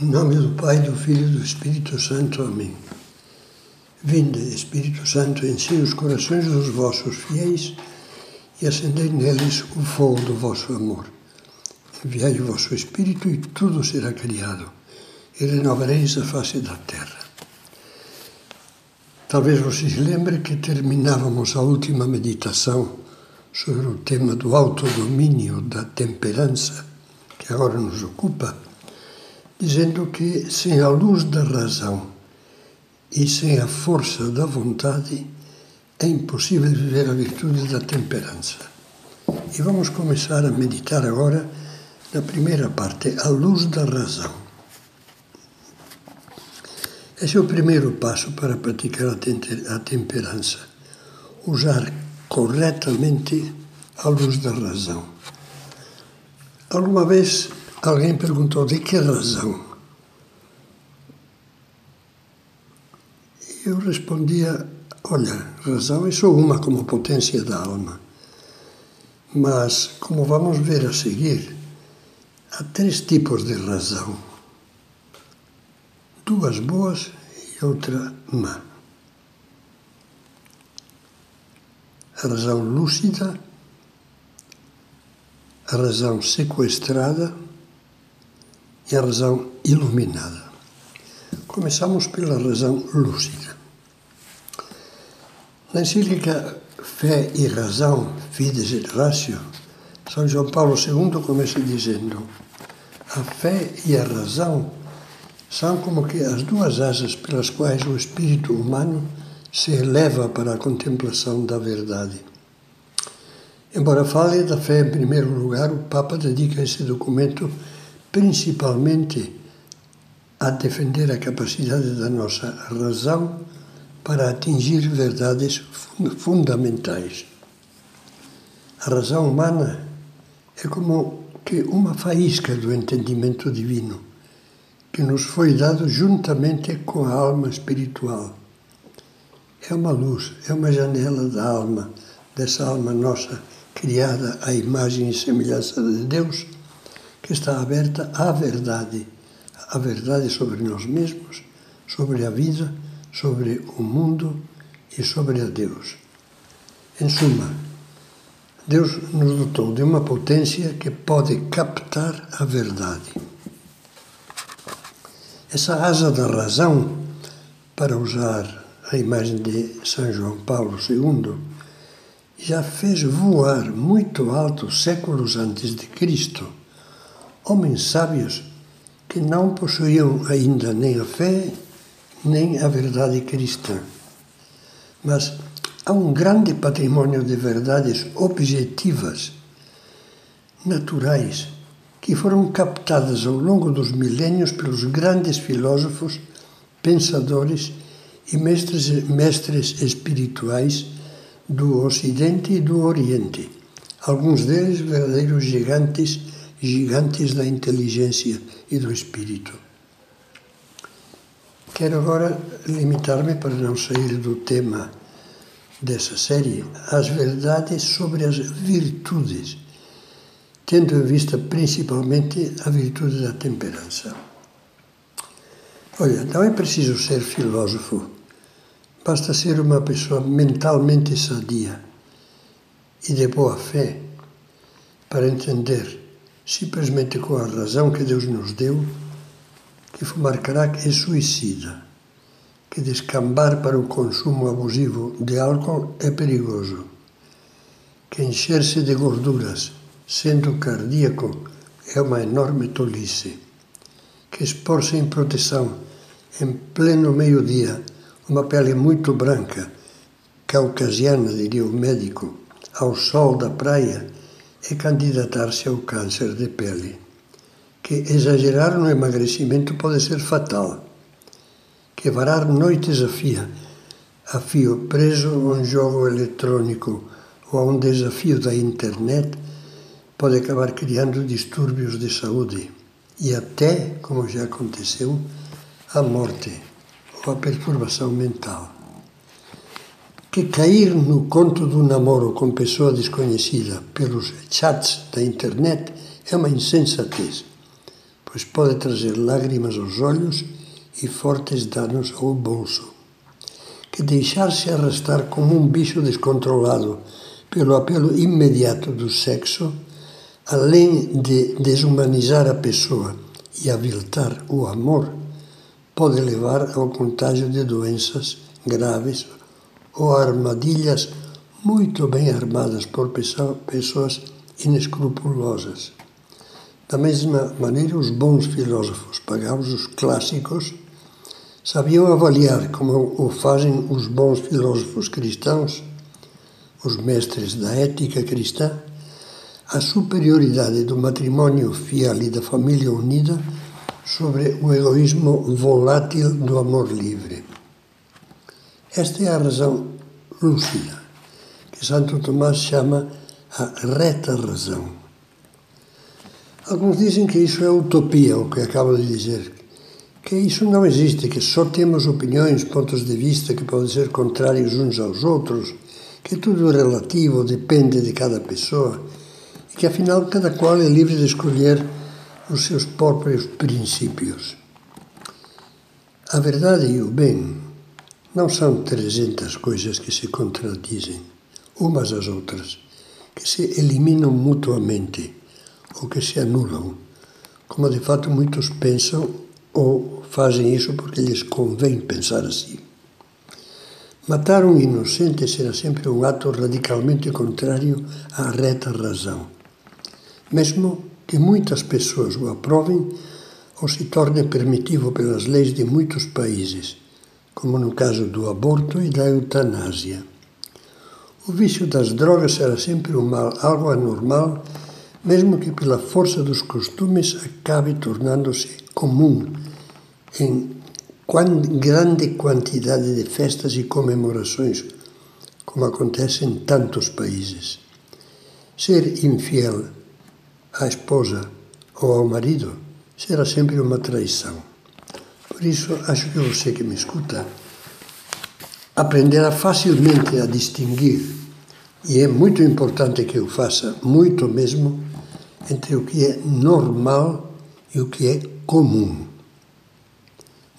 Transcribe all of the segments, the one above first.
Em nome do Pai, do Filho e do Espírito Santo. Amém. Vinde, Espírito Santo, enchei os corações dos vossos fiéis e acendei neles o fogo do vosso amor. Enviai o vosso Espírito e tudo será criado, e renovareis a face da terra. Talvez vocês lembrem que terminávamos a última meditação sobre o tema do autodomínio, da temperança, que agora nos ocupa dizendo que sem a luz da razão e sem a força da vontade é impossível viver a virtude da temperança. E vamos começar a meditar agora na primeira parte, a luz da razão. Esse é o primeiro passo para praticar a temperança. Usar corretamente a luz da razão. Alguma vez Alguém perguntou de que razão? Eu respondia: olha, razão é só uma como potência da alma. Mas, como vamos ver a seguir, há três tipos de razão: duas boas e outra má. A razão lúcida, a razão sequestrada e a razão iluminada. Começamos pela razão lúcida. Na encíclica Fé e Razão, Fides et Ratio, São João Paulo II começa dizendo: a fé e a razão são como que as duas asas pelas quais o espírito humano se eleva para a contemplação da verdade. Embora fale da fé em primeiro lugar, o Papa dedica esse documento principalmente a defender a capacidade da nossa razão para atingir verdades fundamentais. A razão humana é como que uma faísca do entendimento divino que nos foi dado juntamente com a alma espiritual. É uma luz, é uma janela da alma, dessa alma nossa criada à imagem e semelhança de Deus que está aberta à verdade, à verdade sobre nós mesmos, sobre a vida, sobre o mundo e sobre a Deus. Em suma, Deus nos dotou de uma potência que pode captar a verdade. Essa asa da razão, para usar a imagem de São João Paulo II, já fez voar muito alto séculos antes de Cristo homens sábios que não possuíam ainda nem a fé, nem a verdade cristã. Mas há um grande patrimônio de verdades objetivas, naturais, que foram captadas ao longo dos milênios pelos grandes filósofos, pensadores e mestres, mestres espirituais do Ocidente e do Oriente, alguns deles verdadeiros gigantes gigantes da inteligência e do espírito. Quero agora limitar-me, para não sair do tema dessa série, às verdades sobre as virtudes, tendo em vista principalmente a virtude da temperança. Olha, não é preciso ser filósofo, basta ser uma pessoa mentalmente sadia e de boa fé para entender simplesmente com a razão que Deus nos deu, que fumar crack é suicida, que descambar para o consumo abusivo de álcool é perigoso, que encher-se de gorduras, sendo cardíaco, é uma enorme tolice, que expor-se em proteção, em pleno meio-dia, uma pele muito branca, caucasiana, diria o médico, ao sol da praia, é candidatar-se ao câncer de pele, que exagerar no emagrecimento pode ser fatal, que varar noites a fio, a fio preso a um jogo eletrônico ou a um desafio da internet pode acabar criando distúrbios de saúde e até, como já aconteceu, a morte ou a perturbação mental que cair no conto do namoro com pessoa desconhecida pelos chats da internet é uma insensatez, pois pode trazer lágrimas aos olhos e fortes danos ao bolso. Que deixar-se arrastar como um bicho descontrolado pelo apelo imediato do sexo, além de desumanizar a pessoa e aviltar o amor, pode levar ao contágio de doenças graves ou armadilhas muito bem armadas por pessoas inescrupulosas. Da mesma maneira, os bons filósofos pagãos, os clássicos, sabiam avaliar, como o fazem os bons filósofos cristãos, os mestres da ética cristã, a superioridade do matrimônio fiel e da família unida sobre o egoísmo volátil do amor livre. Esta é a razão lúcida, que Santo Tomás chama a reta razão. Alguns dizem que isso é utopia, o que acabo de dizer, que isso não existe, que só temos opiniões, pontos de vista que podem ser contrários uns aos outros, que tudo é relativo, depende de cada pessoa, e que afinal cada qual é livre de escolher os seus próprios princípios. A verdade e o bem não são trezentas coisas que se contradizem umas às outras, que se eliminam mutuamente ou que se anulam, como de fato muitos pensam ou fazem isso porque lhes convém pensar assim. Matar um inocente será sempre um ato radicalmente contrário à reta razão, mesmo que muitas pessoas o aprovem ou se torne permitivo pelas leis de muitos países, como no caso do aborto e da eutanásia. O vício das drogas será sempre um mal, algo anormal, mesmo que pela força dos costumes acabe tornando-se comum em grande quantidade de festas e comemorações, como acontece em tantos países. Ser infiel à esposa ou ao marido será sempre uma traição. Por isso, acho que você que me escuta aprenderá facilmente a distinguir, e é muito importante que eu faça, muito mesmo, entre o que é normal e o que é comum.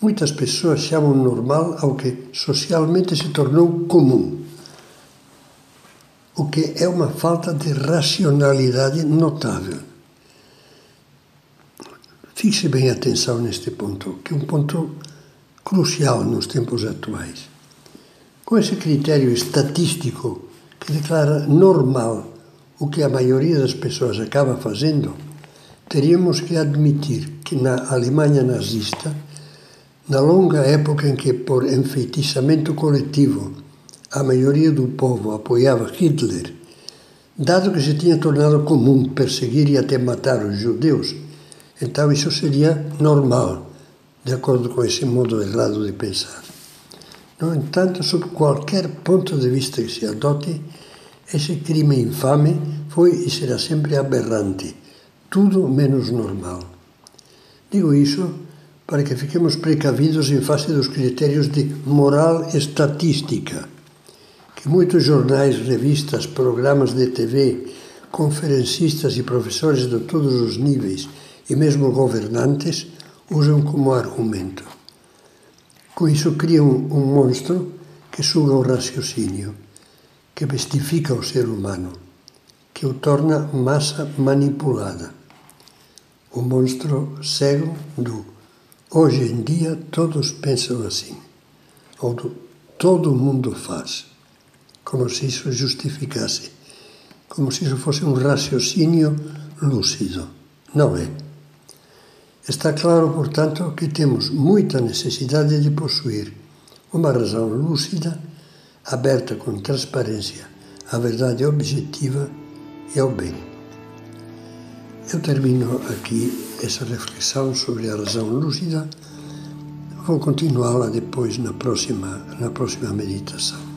Muitas pessoas chamam normal ao que socialmente se tornou comum, o que é uma falta de racionalidade notável. Fixe bem atenção neste ponto, que é um ponto crucial nos tempos atuais. Com esse critério estatístico que declara normal o que a maioria das pessoas acaba fazendo, teríamos que admitir que na Alemanha nazista, na longa época em que, por enfeitiçamento coletivo, a maioria do povo apoiava Hitler, dado que se tinha tornado comum perseguir e até matar os judeus, então isso seria normal, de acordo com esse modo errado de pensar. No entanto, sob qualquer ponto de vista que se adote, esse crime infame foi e será sempre aberrante, tudo menos normal. Digo isso para que fiquemos precavidos em face dos critérios de moral estatística, que muitos jornais, revistas, programas de TV, conferencistas e professores de todos os níveis e mesmo governantes usam como argumento. Com isso criam um monstro que suga o raciocínio, que bestifica o ser humano, que o torna massa manipulada. O monstro cego do hoje em dia todos pensam assim, ou do todo mundo faz, como se isso justificasse, como se isso fosse um raciocínio lúcido. Não é. Está claro, portanto, que temos muita necessidade de possuir uma razão lúcida, aberta com transparência à verdade objetiva e ao bem. Eu termino aqui essa reflexão sobre a razão lúcida. Vou continuá-la depois na próxima, na próxima meditação.